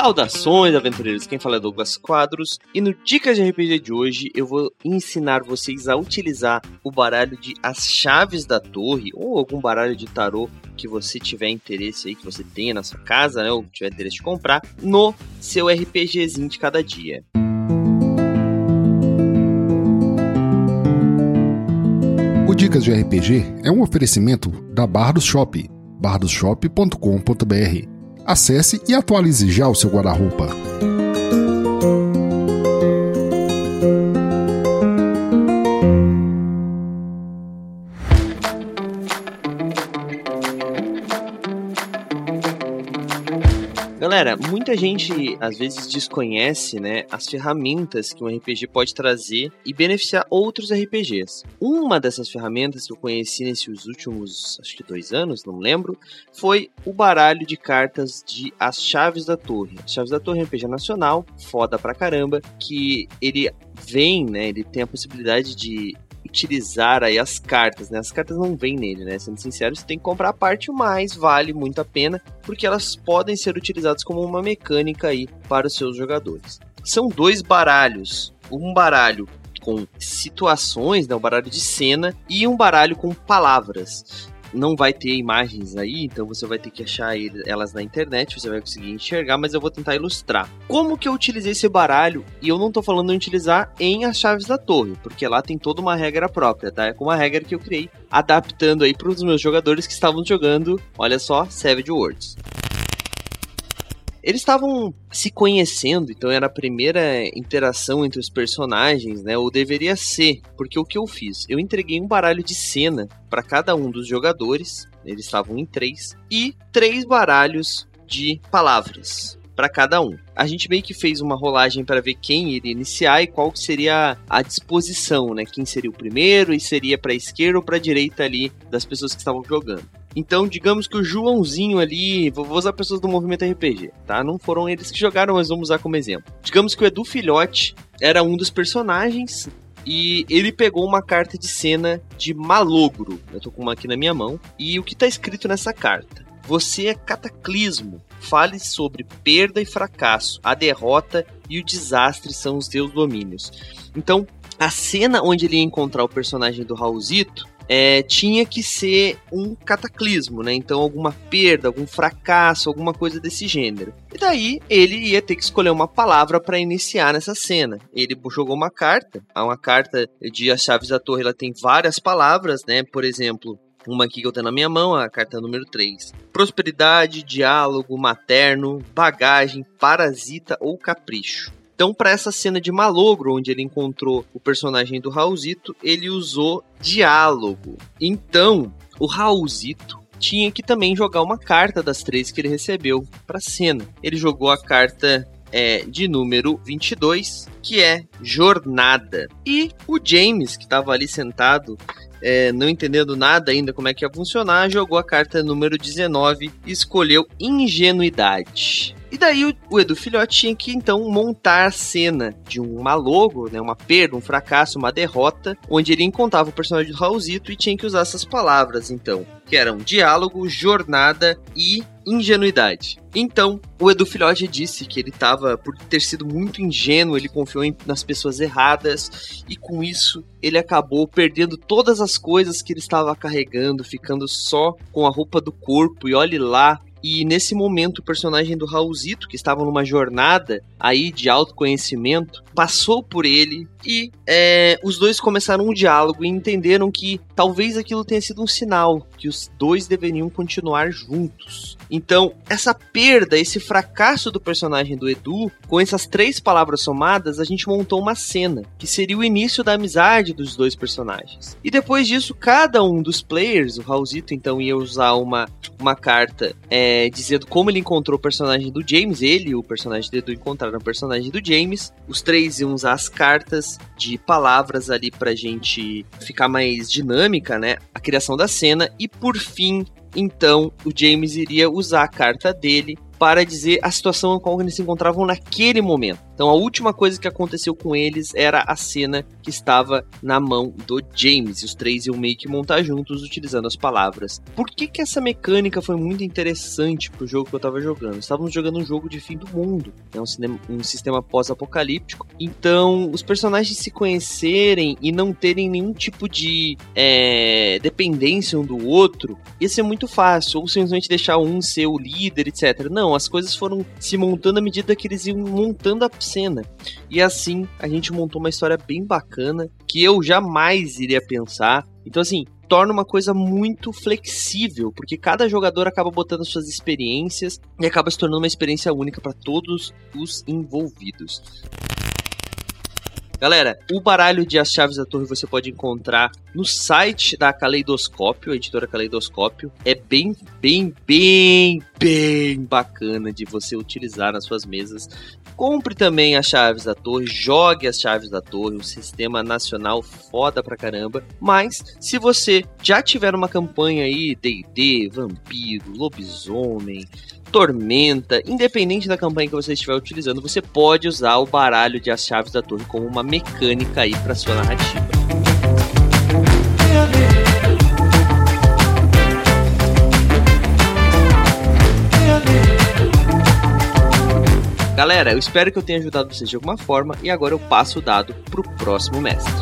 Saudações, aventureiros! Quem fala é Douglas Quadros e no Dicas de RPG de hoje eu vou ensinar vocês a utilizar o baralho de As Chaves da Torre ou algum baralho de tarô que você tiver interesse aí, que você tenha na sua casa, né, ou tiver interesse de comprar, no seu RPGzinho de cada dia. O Dicas de RPG é um oferecimento da Bardos Shop, bardosshop.com.br Acesse e atualize já o seu guarda-roupa. Galera, muita gente às vezes desconhece, né, as ferramentas que um RPG pode trazer e beneficiar outros RPGs. Uma dessas ferramentas que eu conheci nesses últimos, acho que dois anos, não lembro, foi o baralho de cartas de As Chaves da Torre. As Chaves da Torre é um RPG nacional, foda pra caramba, que ele vem, né, ele tem a possibilidade de utilizar aí as cartas, né? As cartas não vêm nele, né? Sendo sincero, você tem que comprar a parte, mas vale muito a pena, porque elas podem ser utilizadas como uma mecânica aí para os seus jogadores. São dois baralhos. Um baralho com situações, né, um baralho de cena, e um baralho com palavras não vai ter imagens aí, então você vai ter que achar elas na internet, você vai conseguir enxergar, mas eu vou tentar ilustrar. Como que eu utilizei esse baralho? E eu não tô falando em utilizar em as chaves da torre, porque lá tem toda uma regra própria, tá? É com uma regra que eu criei, adaptando aí para os meus jogadores que estavam jogando, olha só, Savage Worlds. Eles estavam se conhecendo, então era a primeira interação entre os personagens, né? Ou deveria ser, porque o que eu fiz? Eu entreguei um baralho de cena para cada um dos jogadores, eles estavam em três, e três baralhos de palavras para cada um. A gente meio que fez uma rolagem para ver quem iria iniciar e qual seria a disposição, né? Quem seria o primeiro e seria para esquerda ou para direita ali das pessoas que estavam jogando. Então, digamos que o Joãozinho ali, vou usar pessoas do movimento RPG, tá? Não foram eles que jogaram, mas vamos usar como exemplo. Digamos que o Edu Filhote era um dos personagens e ele pegou uma carta de cena de malogro. Eu tô com uma aqui na minha mão. E o que tá escrito nessa carta? Você é cataclismo. Fale sobre perda e fracasso. A derrota e o desastre são os teus domínios. Então, a cena onde ele ia encontrar o personagem do Raulzito é, tinha que ser um cataclismo, né? Então, alguma perda, algum fracasso, alguma coisa desse gênero. E daí ele ia ter que escolher uma palavra para iniciar nessa cena. Ele jogou uma carta, uma carta de As Chaves da Torre, ela tem várias palavras, né? Por exemplo, uma aqui que eu tenho na minha mão, a carta número 3. Prosperidade, diálogo, materno, bagagem, parasita ou capricho. Então, para essa cena de malogro, onde ele encontrou o personagem do Raulzito, ele usou diálogo. Então, o Raulzito tinha que também jogar uma carta das três que ele recebeu para cena. Ele jogou a carta é, de número 22, que é Jornada. E o James, que estava ali sentado, é, não entendendo nada ainda como é que ia funcionar, jogou a carta número 19 e escolheu Ingenuidade. E daí o, Edu Filhote tinha que então montar a cena de um malogo, né, uma perda, um fracasso, uma derrota, onde ele encontrava o personagem do Raulzito e tinha que usar essas palavras, então, que eram diálogo, jornada e ingenuidade. Então, o Edu Filhote disse que ele estava, por ter sido muito ingênuo, ele confiou em, nas pessoas erradas e com isso ele acabou perdendo todas as coisas que ele estava carregando, ficando só com a roupa do corpo. E olhe lá, e nesse momento, o personagem do Raulzito, que estava numa jornada aí de autoconhecimento, passou por ele e é, os dois começaram um diálogo e entenderam que talvez aquilo tenha sido um sinal que os dois deveriam continuar juntos. Então, essa perda, esse fracasso do personagem do Edu, com essas três palavras somadas, a gente montou uma cena que seria o início da amizade dos dois personagens. E depois disso, cada um dos players, o Raulzito então ia usar uma, uma carta é, dizendo como ele encontrou o personagem do James, ele e o personagem do Edu encontraram o personagem do James. Os três iam usar as cartas de palavras ali pra gente ficar mais dinâmica, né? A criação da cena. E por fim, então, o James iria usar a carta dele para dizer a situação em qual eles se encontravam naquele momento. Então a última coisa que aconteceu com eles era a cena que estava na mão do James. E os três iam meio que montar juntos utilizando as palavras. Por que, que essa mecânica foi muito interessante pro jogo que eu tava jogando? Estávamos jogando um jogo de fim do mundo, é um, cinema, um sistema pós-apocalíptico. Então, os personagens se conhecerem e não terem nenhum tipo de é, dependência um do outro, ia ser muito fácil. Ou simplesmente deixar um ser o líder, etc. Não, as coisas foram se montando à medida que eles iam montando a cena. E assim a gente montou uma história bem bacana que eu jamais iria pensar. Então, assim, torna uma coisa muito flexível, porque cada jogador acaba botando suas experiências e acaba se tornando uma experiência única para todos os envolvidos. Galera, o baralho de As Chaves da Torre você pode encontrar no site da Caleidoscópio, a editora Caleidoscópio. É bem, bem, bem, bem bacana de você utilizar nas suas mesas. Compre também as chaves da torre, jogue as chaves da torre, um sistema nacional foda pra caramba. Mas, se você já tiver uma campanha aí, DD, vampiro, lobisomem, Tormenta, independente da campanha que você estiver utilizando, você pode usar o baralho de As Chaves da Torre como uma mecânica aí para sua narrativa. Galera, eu espero que eu tenha ajudado vocês de alguma forma e agora eu passo o dado pro próximo mestre.